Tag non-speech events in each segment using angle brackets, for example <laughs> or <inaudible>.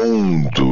Mundo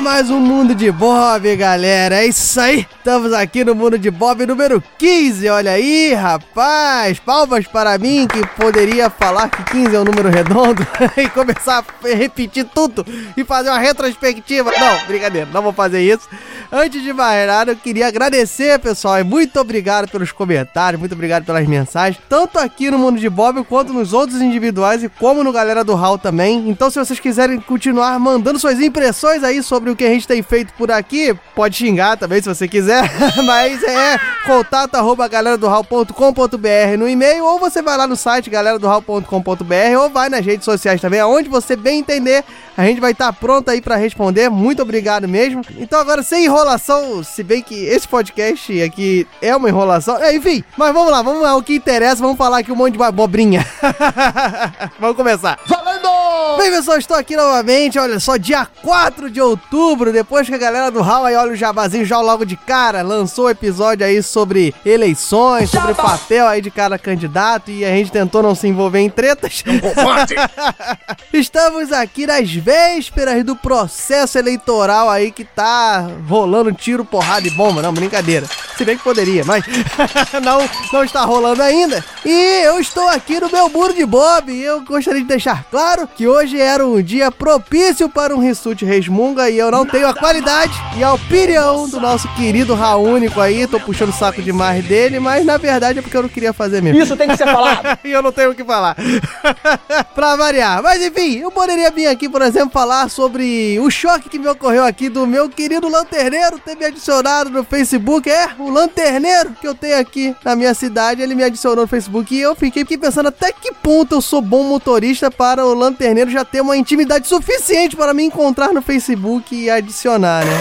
Mais um Mundo de Bob, galera. É isso aí. Estamos aqui no Mundo de Bob número 15. Olha aí, rapaz. Palmas para mim que poderia falar que 15 é um número redondo <laughs> e começar a repetir tudo e fazer uma retrospectiva. Não, brincadeira, não vou fazer isso. Antes de mais nada, eu queria agradecer, pessoal, e muito obrigado pelos comentários, muito obrigado pelas mensagens, tanto aqui no Mundo de Bob quanto nos outros individuais e como no Galera do Hall também. Então, se vocês quiserem continuar mandando suas impressões aí sobre o que a gente tem feito por aqui, pode xingar também se você quiser, <laughs> mas é contato arroba galera do hall.com.br no e-mail ou você vai lá no site galera do hall.com.br ou vai nas redes sociais também, aonde você bem entender, a gente vai estar pronto aí para responder. Muito obrigado mesmo. Então agora sem enrolação, se bem que esse podcast aqui é uma enrolação, é, enfim, mas vamos lá, vamos lá, o que interessa, vamos falar aqui um monte de abobrinha. <laughs> vamos começar. Valendo! Bem, pessoal, estou aqui novamente. Olha só, dia 4 de outubro, depois que a galera do Hall aí, olha o jabazinho já logo de cara, lançou o episódio aí sobre eleições, sobre papel aí de cada candidato e a gente tentou não se envolver em tretas. <laughs> Estamos aqui nas vésperas do processo eleitoral aí que tá rolando tiro, porrada e bomba. Não, brincadeira. Se bem que poderia, mas <laughs> não, não está rolando ainda. E eu estou aqui no meu muro de Bob e eu gostaria de deixar claro que hoje era um dia propício para um Rissuti Resmunga e eu não tenho a qualidade e a opinião do nosso querido Raúnico aí. Tô puxando o saco demais dele, mas na verdade é porque eu não queria fazer mesmo. Isso tem que ser falado. <laughs> e eu não tenho o que falar. <laughs> pra variar. Mas enfim, eu poderia vir aqui, por exemplo, falar sobre o choque que me ocorreu aqui do meu querido lanterneiro ter me adicionado no Facebook. É, o lanterneiro que eu tenho aqui na minha cidade, ele me adicionou no Facebook e eu fiquei, fiquei pensando até que ponto eu sou bom motorista para o lanterneiro já ter uma intimidade suficiente para me encontrar no Facebook e adicionar, né?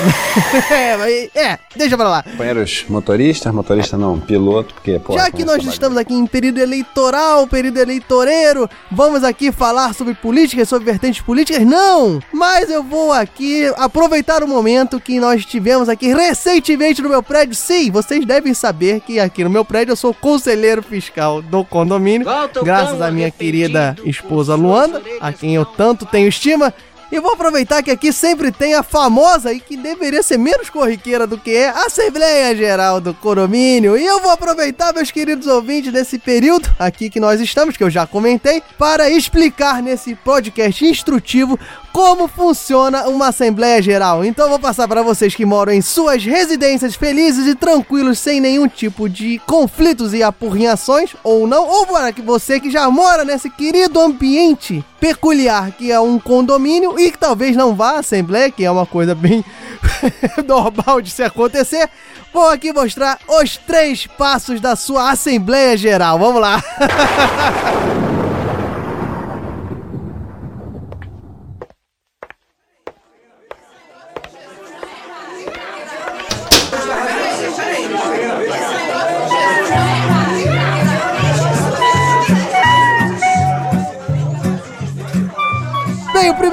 <laughs> é, é, deixa pra lá. Companheiros motoristas, motorista não, piloto, porque, pô. Já que nós estamos aqui em período eleitoral, período eleitoreiro, vamos aqui falar sobre políticas, sobre vertentes políticas? Não! Mas eu vou aqui aproveitar o momento que nós tivemos aqui recentemente no meu prédio. Sim, vocês devem saber que aqui no meu prédio eu sou conselheiro fiscal do condomínio, graças à minha querida esposa Luanda, a quem eu tanto tenho estima. E vou aproveitar que aqui sempre tem a famosa e que deveria ser menos corriqueira do que é a Assembleia Geral do Condomínio. E eu vou aproveitar, meus queridos ouvintes, desse período aqui que nós estamos, que eu já comentei, para explicar nesse podcast instrutivo como funciona uma Assembleia Geral. Então vou passar para vocês que moram em suas residências felizes e tranquilos, sem nenhum tipo de conflitos e apurrinhações, ou não, ou para que você que já mora nesse querido ambiente peculiar que é um condomínio e que talvez não vá à Assembleia, que é uma coisa bem <laughs> normal de se acontecer. Vou aqui mostrar os três passos da sua Assembleia Geral. Vamos lá! <laughs>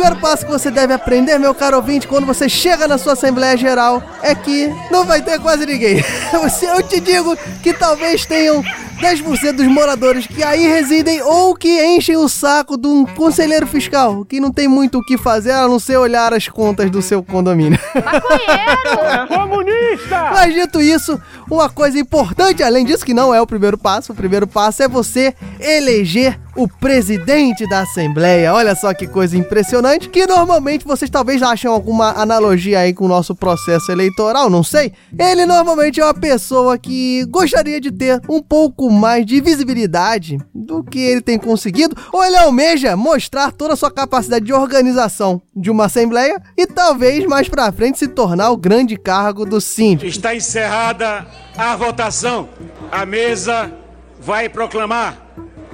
primeiro passo que você deve aprender, meu caro ouvinte, quando você chega na sua Assembleia Geral, é que não vai ter quase ninguém. <laughs> Eu te digo que talvez tenham 10% dos moradores que aí residem ou que enchem o saco de um conselheiro fiscal, que não tem muito o que fazer a não ser olhar as contas do seu condomínio. <laughs> Comunista! Mas dito isso, uma coisa importante, além disso, que não é o primeiro passo, o primeiro passo é você eleger o presidente da Assembleia. Olha só que coisa impressionante, que normalmente vocês talvez achem alguma analogia aí com o nosso processo eleitoral, não sei. Ele normalmente é uma pessoa que gostaria de ter um pouco mais de visibilidade do que ele tem conseguido, ou ele almeja mostrar toda a sua capacidade de organização de uma Assembleia e talvez mais pra frente se tornar o grande cargo do síndico. Está encerrada a votação. A mesa vai proclamar,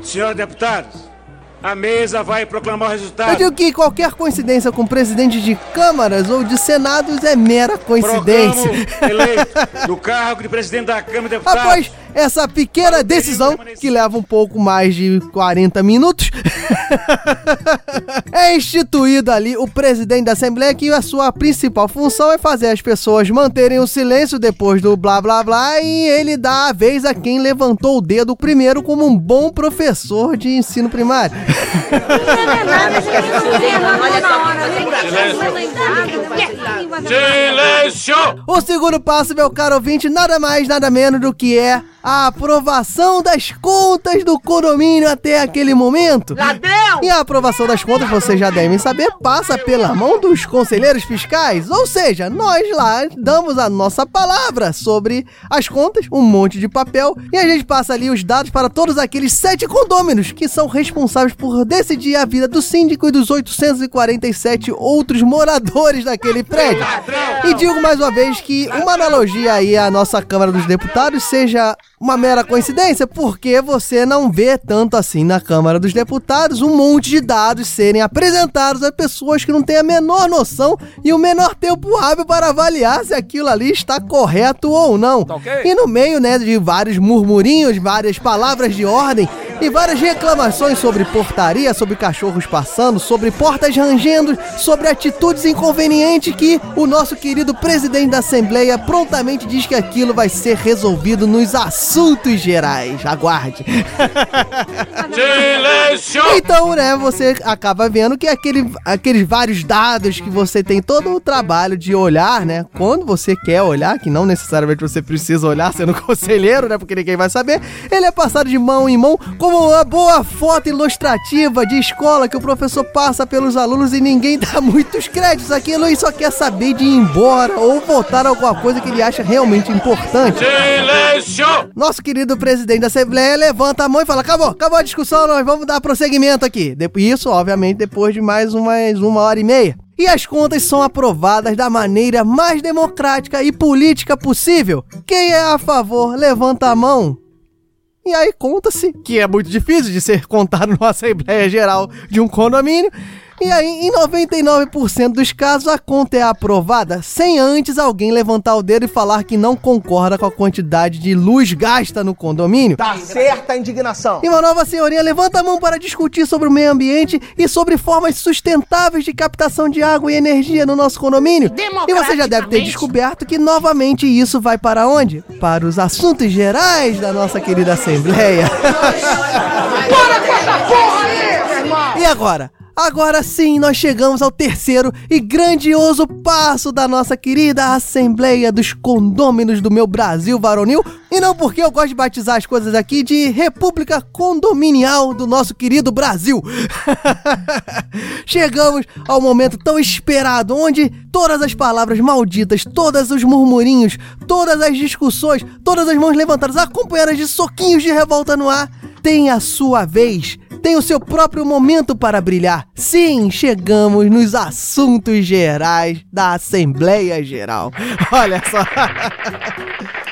senhores deputados, a mesa vai proclamar o Eu resultado. digo que qualquer coincidência com presidente de câmaras ou de senados é mera coincidência. Proclamo eleito no cargo de presidente da Câmara de <laughs> Deputados. Após essa pequena decisão, que leva um pouco mais de 40 minutos, <laughs> é instituído ali o presidente da Assembleia que a sua principal função é fazer as pessoas manterem o silêncio depois do blá blá blá e ele dá a vez a quem levantou o dedo primeiro como um bom professor de ensino primário. <laughs> Silêncio! O segundo passo, meu caro ouvinte, nada mais, nada menos do que é a aprovação das contas do condomínio até aquele momento. Ladrão! E a aprovação das contas, vocês já devem saber, passa pela mão dos conselheiros fiscais. Ou seja, nós lá damos a nossa palavra sobre as contas, um monte de papel, e a gente passa ali os dados para todos aqueles sete condôminos que são responsáveis por decidir a vida do síndico e dos 847 outros moradores daquele prédio. E digo mais uma vez que uma analogia aí à nossa Câmara dos Deputados seja uma mera coincidência, porque você não vê tanto assim na Câmara dos Deputados um monte de dados serem apresentados a pessoas que não têm a menor noção e o menor tempo hábil para avaliar se aquilo ali está correto ou não. E no meio, né, de vários murmurinhos, várias palavras de ordem e várias reclamações sobre portaria, sobre cachorros passando, sobre portas rangendo, sobre atitudes inconvenientes que o nosso querido presidente da Assembleia prontamente diz que aquilo vai ser resolvido nos assuntos gerais. Aguarde. <laughs> Silêncio! Então, né, você acaba vendo que aquele, aqueles vários dados que você tem todo o trabalho de olhar, né, quando você quer olhar, que não necessariamente você precisa olhar sendo <laughs> conselheiro, né, porque ninguém vai saber, ele é passado de mão em mão como uma boa foto ilustrativa de escola que o professor passa pelos alunos e ninguém dá <laughs> muitos créditos àquilo e só quer saber de ir embora ou votar alguma coisa que ele acha realmente importante. Silêncio! Nosso querido presidente da Assembleia levanta a mão e fala: acabou, acabou a discussão, nós vamos dar prosseguimento aqui. Isso, obviamente, depois de mais uma, mais uma hora e meia. E as contas são aprovadas da maneira mais democrática e política possível. Quem é a favor, levanta a mão. E aí conta-se, que é muito difícil de ser contado numa Assembleia Geral de um condomínio. E aí, em 99% dos casos, a conta é aprovada sem antes alguém levantar o dedo e falar que não concorda com a quantidade de luz gasta no condomínio. Tá certa a indignação. E uma nova senhorinha levanta a mão para discutir sobre o meio ambiente e sobre formas sustentáveis de captação de água e energia no nosso condomínio. E você já deve ter descoberto que novamente isso vai para onde? Para os assuntos gerais da nossa querida Assembleia. Para com essa porra aí, meu irmão! E agora? Agora sim, nós chegamos ao terceiro e grandioso passo da nossa querida Assembleia dos Condôminos do meu Brasil varonil. E não porque eu gosto de batizar as coisas aqui de República Condominial do nosso querido Brasil. <laughs> Chegamos ao momento tão esperado, onde todas as palavras malditas, todos os murmurinhos, todas as discussões, todas as mãos levantadas, acompanhadas de soquinhos de revolta no ar, tem a sua vez tem o seu próprio momento para brilhar. Sim, chegamos nos assuntos gerais da Assembleia Geral. <laughs> Olha só. <laughs>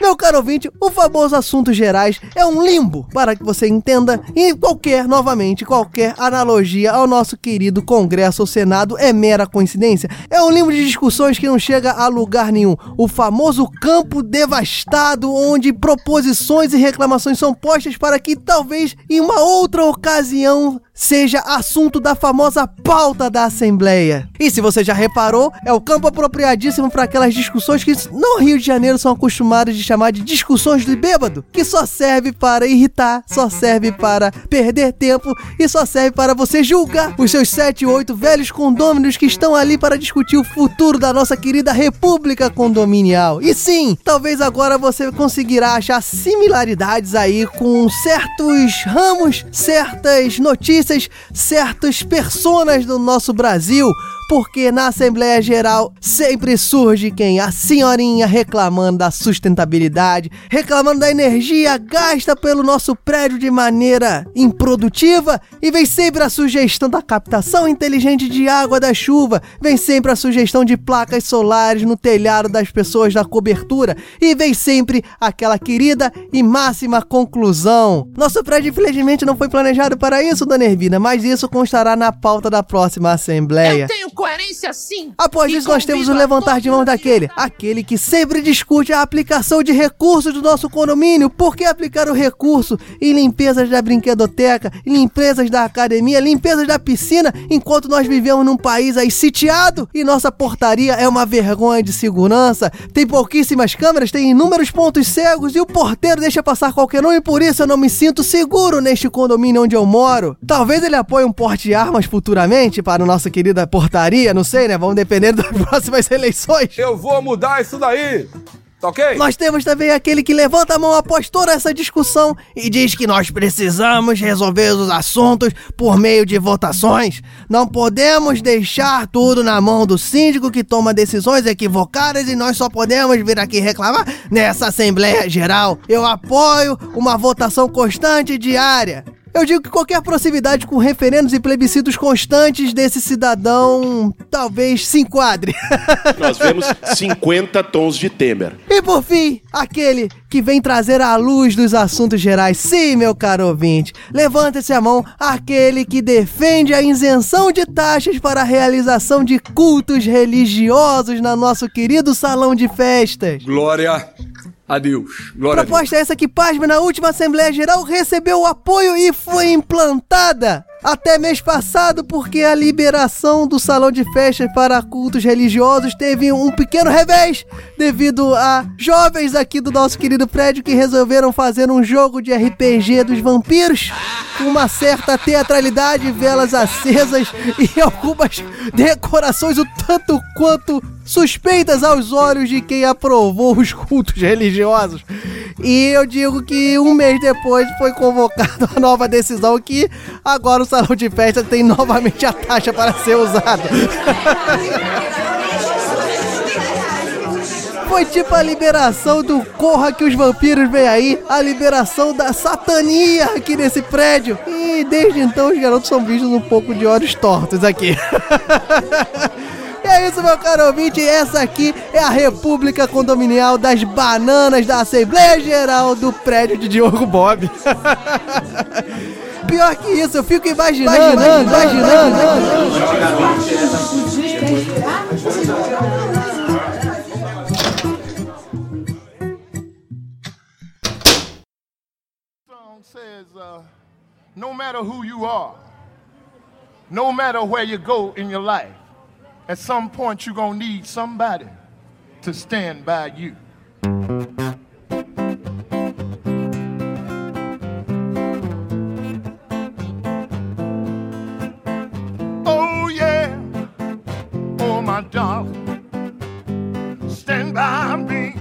Meu caro ouvinte, o famoso assuntos gerais é um limbo, para que você entenda, e qualquer, novamente, qualquer analogia ao nosso querido Congresso ou Senado é mera coincidência. É um limbo de discussões que não chega a lugar nenhum. O famoso campo devastado, onde proposições e reclamações são postas para que talvez em uma outra ocasião seja assunto da famosa pauta da Assembleia. E se você já reparou, é o campo apropriadíssimo para aquelas discussões que no Rio de Janeiro são acostumados de chamar de discussões de bêbado, que só serve para irritar, só serve para perder tempo e só serve para você julgar os seus sete, oito velhos condôminos que estão ali para discutir o futuro da nossa querida República Condominial. E sim, talvez agora você conseguirá achar similaridades aí com certos ramos, certas notícias, certas personas do nosso Brasil, porque na Assembleia Geral sempre surge quem? A senhorinha reclamando da sustentabilidade, reclamando da energia gasta pelo nosso prédio de maneira improdutiva, e vem sempre a sugestão da captação inteligente de água da chuva, vem sempre a sugestão de placas solares no telhado das pessoas da cobertura, e vem sempre aquela querida e máxima conclusão. Nosso prédio, infelizmente, não foi planejado para isso, dona mas isso constará na pauta da próxima Assembleia. Eu tenho coerência sim. Após isso, nós temos o levantar de mão daquele, aquele que sempre discute a aplicação de recursos do nosso condomínio. Por que aplicar o recurso em limpezas da brinquedoteca, limpezas da academia, limpezas da piscina, enquanto nós vivemos num país aí sitiado e nossa portaria é uma vergonha de segurança? Tem pouquíssimas câmeras, tem inúmeros pontos cegos e o porteiro deixa passar qualquer um e por isso eu não me sinto seguro neste condomínio onde eu moro. Talvez ele apoie um porte de armas futuramente para a nossa querida portaria, não sei, né? Vamos depender das <laughs> próximas eleições. Eu vou mudar isso daí. Tá ok? Nós temos também aquele que levanta a mão após toda essa discussão e diz que nós precisamos resolver os assuntos por meio de votações. Não podemos deixar tudo na mão do síndico que toma decisões equivocadas e nós só podemos vir aqui reclamar nessa Assembleia Geral. Eu apoio uma votação constante e diária. Eu digo que qualquer proximidade com referendos e plebiscitos constantes desse cidadão talvez se enquadre. <laughs> Nós vemos 50 tons de Temer. E por fim, aquele que vem trazer a luz dos assuntos gerais. Sim, meu caro ouvinte, levanta-se a mão aquele que defende a isenção de taxas para a realização de cultos religiosos na nosso querido salão de festas. Glória a Deus. Glória a Deus. Proposta essa que, pasme, na última Assembleia Geral recebeu o apoio e foi implantada. Até mês passado, porque a liberação do salão de festas para cultos religiosos teve um pequeno revés devido a jovens aqui do nosso querido prédio que resolveram fazer um jogo de RPG dos vampiros com uma certa teatralidade, velas acesas e <laughs> algumas decorações o tanto quanto suspeitas aos olhos de quem aprovou os cultos religiosos. E eu digo que um mês depois foi convocada <laughs> a nova decisão que agora o salão de festa tem novamente a taxa para ser usado. Foi tipo a liberação do Corra que os vampiros vêm aí, a liberação da satania aqui nesse prédio. E desde então os garotos são vistos um pouco de olhos tortos aqui. <laughs> E é isso, meu caro ouvinte. Essa aqui é a República Condominial das Bananas da Assembleia Geral do prédio de Diogo Bob. <laughs> Pior que isso, eu fico imaginando, imaginando, imaginando. song says, uh, no matter who you are, no matter where you go in your life, at some point you're going to need somebody to stand by you. Stand by me.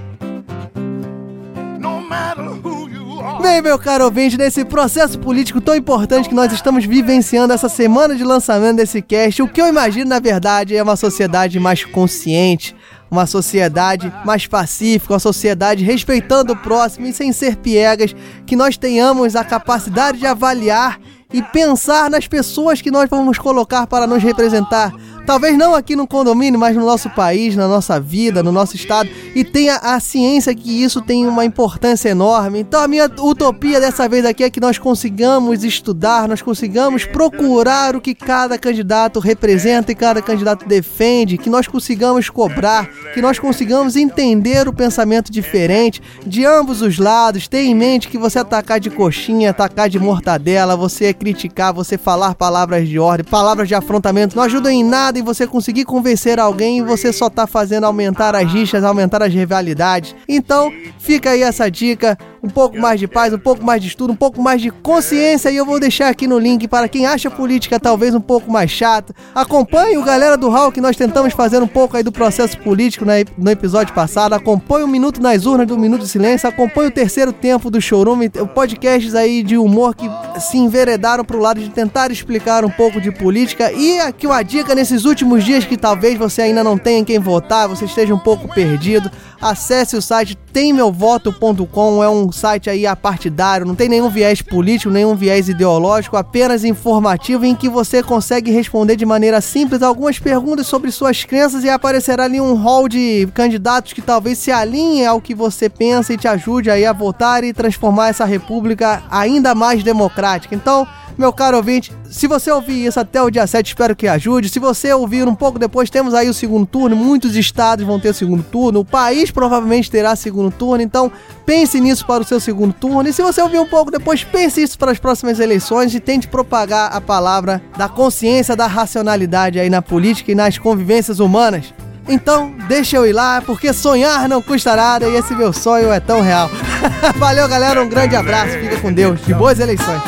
Bem, meu caro ouvinte, nesse processo político tão importante que nós estamos vivenciando essa semana de lançamento desse cast, o que eu imagino, na verdade, é uma sociedade mais consciente, uma sociedade mais pacífica, uma sociedade respeitando o próximo e sem ser piegas, que nós tenhamos a capacidade de avaliar e pensar nas pessoas que nós vamos colocar para nos representar. Talvez não aqui no condomínio, mas no nosso país, na nossa vida, no nosso estado. E tenha a ciência que isso tem uma importância enorme. Então a minha utopia dessa vez aqui é que nós consigamos estudar, nós consigamos procurar o que cada candidato representa e cada candidato defende, que nós consigamos cobrar, que nós consigamos entender o pensamento diferente de ambos os lados. Tenha em mente que você atacar de coxinha, atacar de mortadela, você criticar, você falar palavras de ordem, palavras de afrontamento, não ajudam em nada e você conseguir convencer alguém, você só tá fazendo aumentar as rixas, aumentar as rivalidades. Então, fica aí essa dica, um pouco mais de paz, um pouco mais de estudo, um pouco mais de consciência e eu vou deixar aqui no link para quem acha política talvez um pouco mais chata. Acompanhe o galera do Hall que nós tentamos fazer um pouco aí do processo político né, no episódio passado. Acompanhe o Minuto nas Urnas do Minuto de Silêncio, acompanhe o terceiro tempo do Showroom, podcasts aí de humor que se enveredaram pro lado de tentar explicar um pouco de política e aqui uma dica nesses últimos dias que talvez você ainda não tenha em quem votar, você esteja um pouco perdido, acesse o site temmeuvoto.com, é um site aí apartidário, não tem nenhum viés político, nenhum viés ideológico, apenas informativo em que você consegue responder de maneira simples algumas perguntas sobre suas crenças e aparecerá ali um hall de candidatos que talvez se alinhem ao que você pensa e te ajude aí a votar e transformar essa república ainda mais democrática. Então, meu caro ouvinte, se você ouvir isso até o dia 7, espero que ajude. Se você ouvir um pouco depois, temos aí o segundo turno. Muitos estados vão ter segundo turno. O país provavelmente terá segundo turno. Então, pense nisso para o seu segundo turno. E se você ouvir um pouco depois, pense isso para as próximas eleições e tente propagar a palavra da consciência, da racionalidade aí na política e nas convivências humanas. Então, deixa eu ir lá, porque sonhar não custa nada e esse meu sonho é tão real. <laughs> Valeu, galera, um grande abraço, fica com Deus, de boas eleições.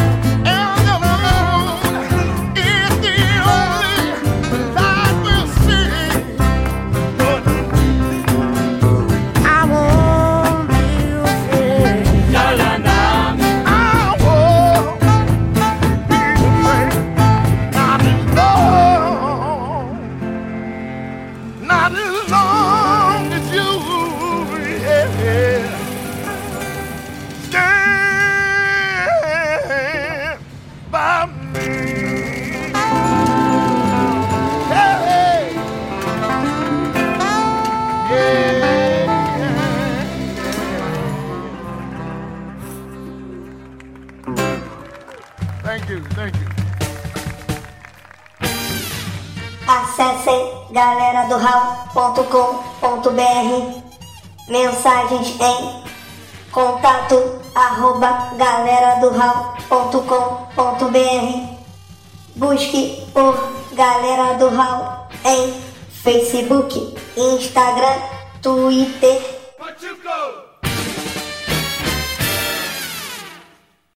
Galera do Raul.com.br mensagens em contato arroba galera do Raul.com.br busque por galera do Raul em Facebook, Instagram, Twitter